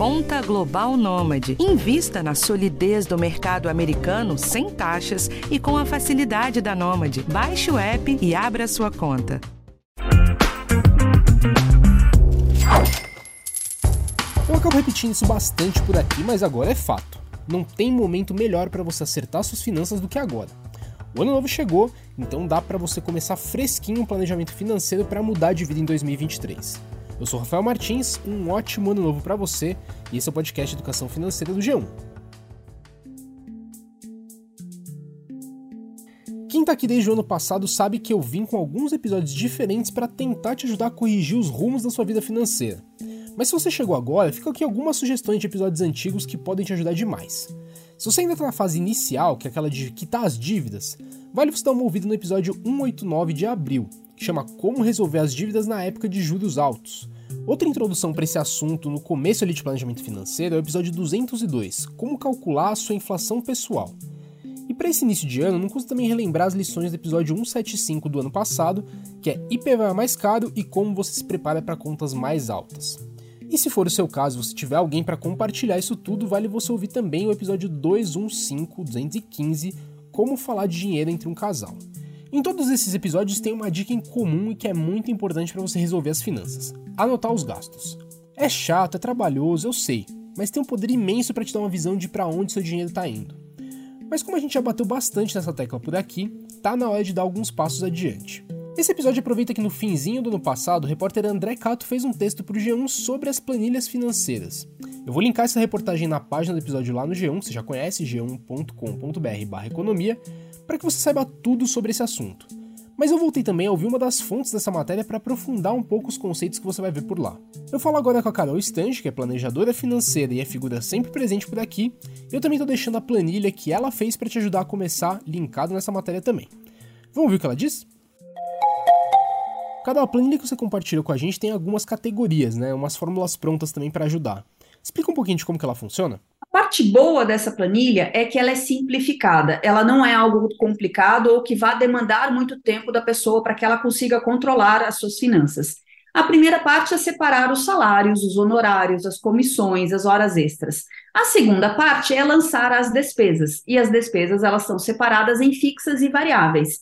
Conta Global Nômade. Invista na solidez do mercado americano sem taxas e com a facilidade da Nômade. Baixe o app e abra sua conta. Eu acabo repetindo isso bastante por aqui, mas agora é fato. Não tem momento melhor para você acertar suas finanças do que agora. O ano novo chegou, então dá para você começar fresquinho um planejamento financeiro para mudar de vida em 2023. Eu sou Rafael Martins, um ótimo ano novo para você e esse é o podcast Educação Financeira do G1. Quem tá aqui desde o ano passado sabe que eu vim com alguns episódios diferentes para tentar te ajudar a corrigir os rumos da sua vida financeira. Mas se você chegou agora, fica aqui algumas sugestões de episódios antigos que podem te ajudar demais. Se você ainda está na fase inicial, que é aquela de quitar as dívidas, vale você dar uma ouvida no episódio 189 de abril, chama Como Resolver as Dívidas na Época de Juros Altos. Outra introdução para esse assunto no começo ali de planejamento financeiro é o episódio 202, Como Calcular a Sua Inflação Pessoal. E para esse início de ano, não custa também relembrar as lições do episódio 175 do ano passado, que é IPVA mais caro e como você se prepara para contas mais altas. E se for o seu caso, você tiver alguém para compartilhar isso tudo, vale você ouvir também o episódio 215, 215, Como falar de dinheiro entre um casal. Em todos esses episódios tem uma dica em comum e que é muito importante para você resolver as finanças: anotar os gastos. É chato, é trabalhoso, eu sei, mas tem um poder imenso para te dar uma visão de para onde seu dinheiro está indo. Mas como a gente já bateu bastante nessa tecla por aqui, tá na hora de dar alguns passos adiante. Esse episódio aproveita que no finzinho do ano passado, o repórter André Cato fez um texto para o G1 sobre as planilhas financeiras. Eu vou linkar essa reportagem na página do episódio lá no G1, você já conhece, g1.com.br economia, para que você saiba tudo sobre esse assunto. Mas eu voltei também a ouvir uma das fontes dessa matéria para aprofundar um pouco os conceitos que você vai ver por lá. Eu falo agora com a Carol Stange, que é planejadora financeira e é figura sempre presente por aqui. Eu também estou deixando a planilha que ela fez para te ajudar a começar linkado nessa matéria também. Vamos ver o que ela diz? Cada planilha que você compartilha com a gente tem algumas categorias, né? Umas fórmulas prontas também para ajudar. Explica um pouquinho de como que ela funciona. Parte boa dessa planilha é que ela é simplificada. Ela não é algo complicado ou que vá demandar muito tempo da pessoa para que ela consiga controlar as suas finanças. A primeira parte é separar os salários, os honorários, as comissões, as horas extras. A segunda parte é lançar as despesas, e as despesas elas são separadas em fixas e variáveis.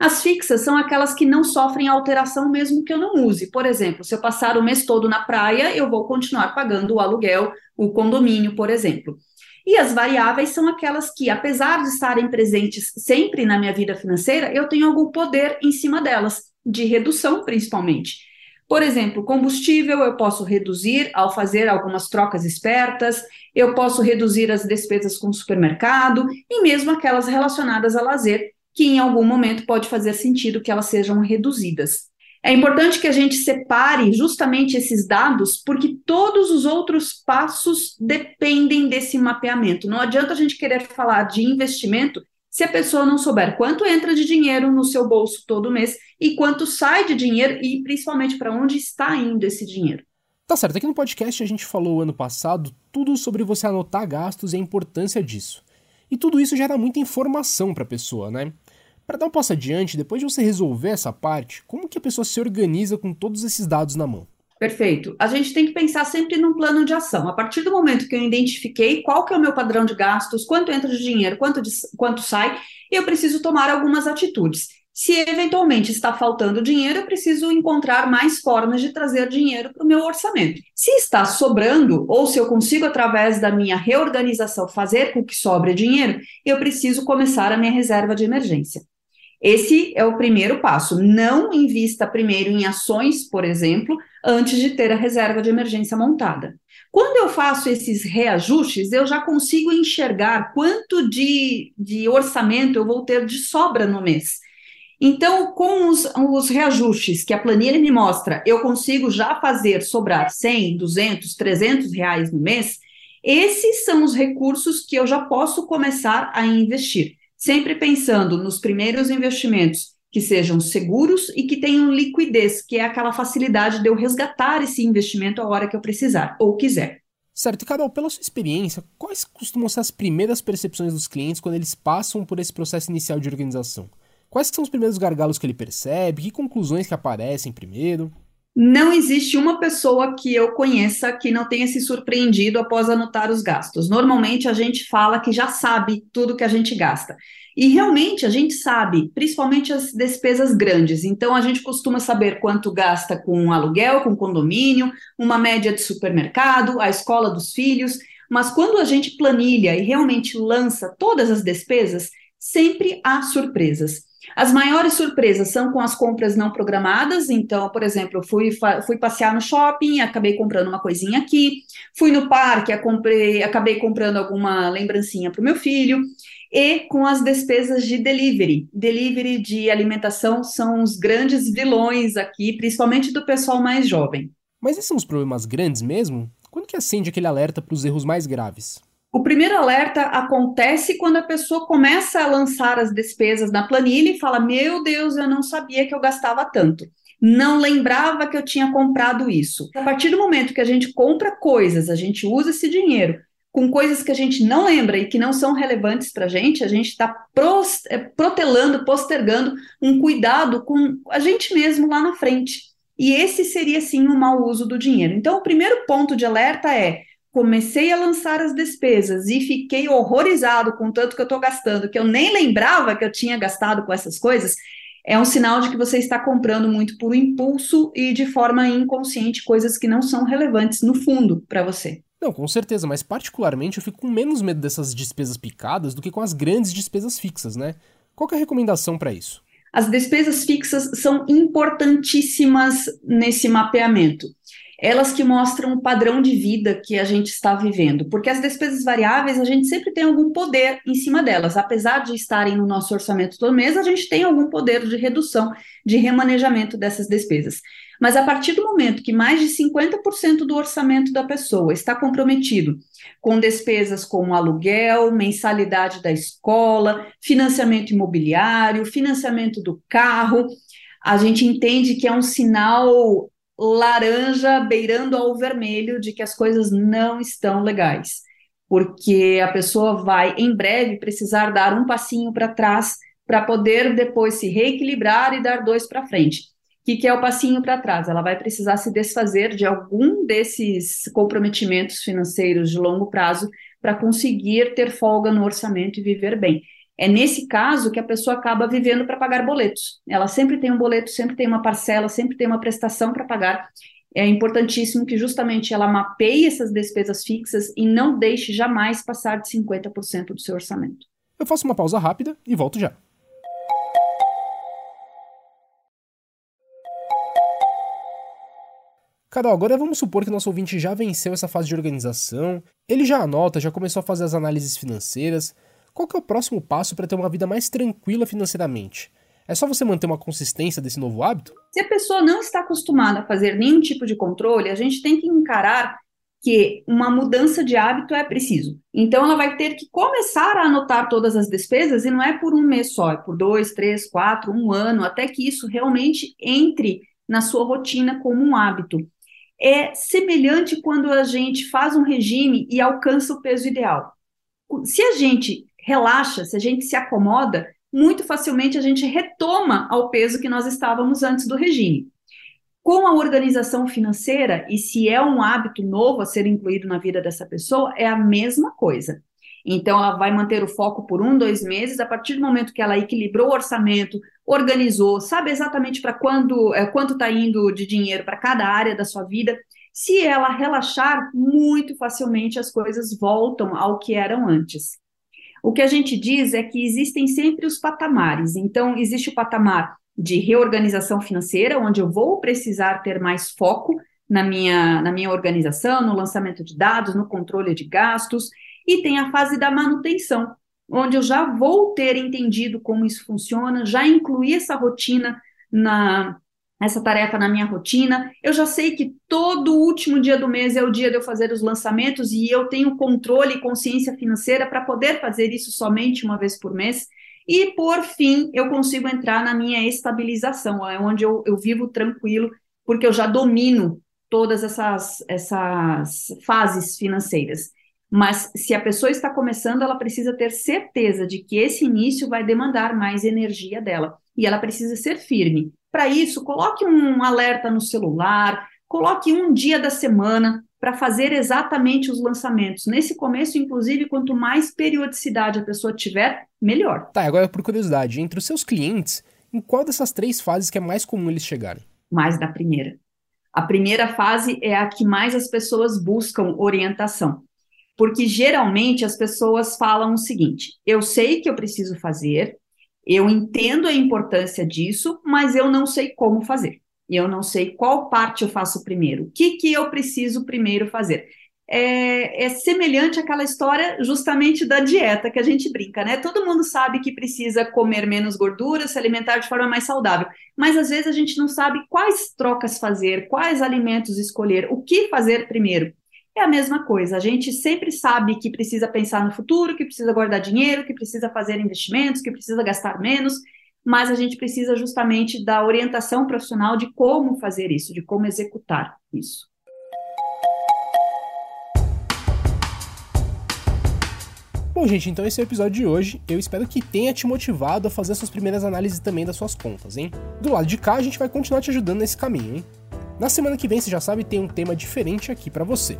As fixas são aquelas que não sofrem alteração mesmo que eu não use. Por exemplo, se eu passar o mês todo na praia, eu vou continuar pagando o aluguel, o condomínio, por exemplo. E as variáveis são aquelas que, apesar de estarem presentes sempre na minha vida financeira, eu tenho algum poder em cima delas, de redução principalmente. Por exemplo, combustível eu posso reduzir ao fazer algumas trocas espertas, eu posso reduzir as despesas com o supermercado e mesmo aquelas relacionadas a lazer, que em algum momento pode fazer sentido que elas sejam reduzidas. É importante que a gente separe justamente esses dados, porque todos os outros passos dependem desse mapeamento. Não adianta a gente querer falar de investimento se a pessoa não souber quanto entra de dinheiro no seu bolso todo mês e quanto sai de dinheiro e principalmente para onde está indo esse dinheiro. Tá certo, aqui no podcast a gente falou ano passado tudo sobre você anotar gastos e a importância disso. E tudo isso gera muita informação para a pessoa, né? Para dar um passo adiante, depois de você resolver essa parte, como que a pessoa se organiza com todos esses dados na mão? Perfeito. A gente tem que pensar sempre num plano de ação. A partir do momento que eu identifiquei qual que é o meu padrão de gastos, quanto entra de dinheiro, quanto, de, quanto sai, eu preciso tomar algumas atitudes. Se eventualmente está faltando dinheiro, eu preciso encontrar mais formas de trazer dinheiro para o meu orçamento. Se está sobrando, ou se eu consigo, através da minha reorganização, fazer com que sobre dinheiro, eu preciso começar a minha reserva de emergência. Esse é o primeiro passo. Não invista primeiro em ações, por exemplo, antes de ter a reserva de emergência montada. Quando eu faço esses reajustes, eu já consigo enxergar quanto de, de orçamento eu vou ter de sobra no mês. Então, com os, os, reajustes que a planilha me mostra, eu consigo já fazer sobrar 100, 200, 300 reais no mês. Esses são os recursos que eu já posso começar a investir sempre pensando nos primeiros investimentos que sejam seguros e que tenham liquidez, que é aquela facilidade de eu resgatar esse investimento a hora que eu precisar ou quiser. Certo, e Carol, pela sua experiência, quais costumam ser as primeiras percepções dos clientes quando eles passam por esse processo inicial de organização? Quais são os primeiros gargalos que ele percebe? Que conclusões que aparecem primeiro? Não existe uma pessoa que eu conheça que não tenha se surpreendido após anotar os gastos. Normalmente a gente fala que já sabe tudo que a gente gasta. E realmente a gente sabe, principalmente as despesas grandes. Então a gente costuma saber quanto gasta com aluguel, com condomínio, uma média de supermercado, a escola dos filhos. Mas quando a gente planilha e realmente lança todas as despesas, sempre há surpresas. As maiores surpresas são com as compras não programadas. Então, por exemplo, fui, fui passear no shopping, acabei comprando uma coisinha aqui. Fui no parque, acabei comprando alguma lembrancinha para o meu filho. E com as despesas de delivery. Delivery de alimentação são os grandes vilões aqui, principalmente do pessoal mais jovem. Mas esses são os problemas grandes mesmo? Quando que acende aquele alerta para os erros mais graves? O primeiro alerta acontece quando a pessoa começa a lançar as despesas na planilha e fala: Meu Deus, eu não sabia que eu gastava tanto. Não lembrava que eu tinha comprado isso. A partir do momento que a gente compra coisas, a gente usa esse dinheiro com coisas que a gente não lembra e que não são relevantes para a gente, a gente está é, protelando, postergando um cuidado com a gente mesmo lá na frente. E esse seria sim o um mau uso do dinheiro. Então, o primeiro ponto de alerta é comecei a lançar as despesas e fiquei horrorizado com tanto que eu estou gastando, que eu nem lembrava que eu tinha gastado com essas coisas, é um sinal de que você está comprando muito por impulso e de forma inconsciente coisas que não são relevantes no fundo para você. Não, com certeza, mas particularmente eu fico com menos medo dessas despesas picadas do que com as grandes despesas fixas, né? Qual é a recomendação para isso? As despesas fixas são importantíssimas nesse mapeamento elas que mostram o padrão de vida que a gente está vivendo, porque as despesas variáveis a gente sempre tem algum poder em cima delas, apesar de estarem no nosso orçamento todo mês, a gente tem algum poder de redução, de remanejamento dessas despesas. Mas a partir do momento que mais de 50% do orçamento da pessoa está comprometido com despesas como aluguel, mensalidade da escola, financiamento imobiliário, financiamento do carro, a gente entende que é um sinal laranja beirando ao vermelho de que as coisas não estão legais, porque a pessoa vai em breve precisar dar um passinho para trás para poder depois se reequilibrar e dar dois para frente. O que, que é o passinho para trás? Ela vai precisar se desfazer de algum desses comprometimentos financeiros de longo prazo para conseguir ter folga no orçamento e viver bem. É nesse caso que a pessoa acaba vivendo para pagar boletos. Ela sempre tem um boleto, sempre tem uma parcela, sempre tem uma prestação para pagar. É importantíssimo que justamente ela mapeie essas despesas fixas e não deixe jamais passar de 50% do seu orçamento. Eu faço uma pausa rápida e volto já. Carol, agora vamos supor que nosso ouvinte já venceu essa fase de organização, ele já anota, já começou a fazer as análises financeiras, qual que é o próximo passo para ter uma vida mais tranquila financeiramente? É só você manter uma consistência desse novo hábito? Se a pessoa não está acostumada a fazer nenhum tipo de controle, a gente tem que encarar que uma mudança de hábito é preciso. Então, ela vai ter que começar a anotar todas as despesas e não é por um mês só, é por dois, três, quatro, um ano, até que isso realmente entre na sua rotina como um hábito. É semelhante quando a gente faz um regime e alcança o peso ideal. Se a gente relaxa, se a gente se acomoda, muito facilmente a gente retoma ao peso que nós estávamos antes do regime. Com a organização financeira, e se é um hábito novo a ser incluído na vida dessa pessoa, é a mesma coisa. Então, ela vai manter o foco por um, dois meses, a partir do momento que ela equilibrou o orçamento, organizou, sabe exatamente para quando é, quanto está indo de dinheiro para cada área da sua vida. Se ela relaxar, muito facilmente as coisas voltam ao que eram antes. O que a gente diz é que existem sempre os patamares. Então, existe o patamar de reorganização financeira, onde eu vou precisar ter mais foco na minha, na minha organização, no lançamento de dados, no controle de gastos, e tem a fase da manutenção, onde eu já vou ter entendido como isso funciona, já incluí essa rotina na, essa tarefa na minha rotina. Eu já sei que todo último dia do mês é o dia de eu fazer os lançamentos e eu tenho controle e consciência financeira para poder fazer isso somente uma vez por mês. E, por fim, eu consigo entrar na minha estabilização, é onde eu, eu vivo tranquilo, porque eu já domino todas essas, essas fases financeiras. Mas se a pessoa está começando, ela precisa ter certeza de que esse início vai demandar mais energia dela. E ela precisa ser firme. Para isso, coloque um alerta no celular, coloque um dia da semana para fazer exatamente os lançamentos. Nesse começo, inclusive, quanto mais periodicidade a pessoa tiver, melhor. Tá, agora por curiosidade, entre os seus clientes, em qual dessas três fases que é mais comum eles chegarem? Mais da primeira. A primeira fase é a que mais as pessoas buscam orientação. Porque geralmente as pessoas falam o seguinte: eu sei que eu preciso fazer, eu entendo a importância disso, mas eu não sei como fazer. Eu não sei qual parte eu faço primeiro. O que, que eu preciso primeiro fazer? É, é, semelhante àquela história justamente da dieta que a gente brinca, né? Todo mundo sabe que precisa comer menos gordura, se alimentar de forma mais saudável, mas às vezes a gente não sabe quais trocas fazer, quais alimentos escolher, o que fazer primeiro. É a mesma coisa, a gente sempre sabe que precisa pensar no futuro, que precisa guardar dinheiro, que precisa fazer investimentos, que precisa gastar menos, mas a gente precisa justamente da orientação profissional de como fazer isso, de como executar isso. Bom, gente, então esse é o episódio de hoje. Eu espero que tenha te motivado a fazer suas primeiras análises também das suas contas, hein? Do lado de cá, a gente vai continuar te ajudando nesse caminho, hein? Na semana que vem, você já sabe, tem um tema diferente aqui para você.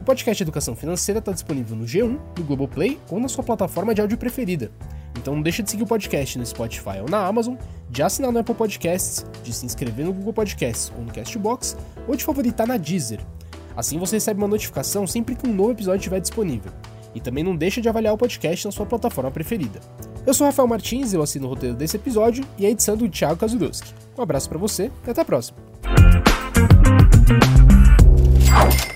O podcast Educação Financeira está disponível no G1, no Globoplay ou na sua plataforma de áudio preferida. Então não deixa de seguir o podcast no Spotify ou na Amazon, de assinar no Apple Podcasts, de se inscrever no Google Podcasts ou no Castbox, ou de favoritar na Deezer. Assim você recebe uma notificação sempre que um novo episódio estiver disponível. E também não deixa de avaliar o podcast na sua plataforma preferida. Eu sou Rafael Martins, eu assino o roteiro desse episódio e a edição do Thiago Kazudowski. Um abraço para você e até a próxima. Oh.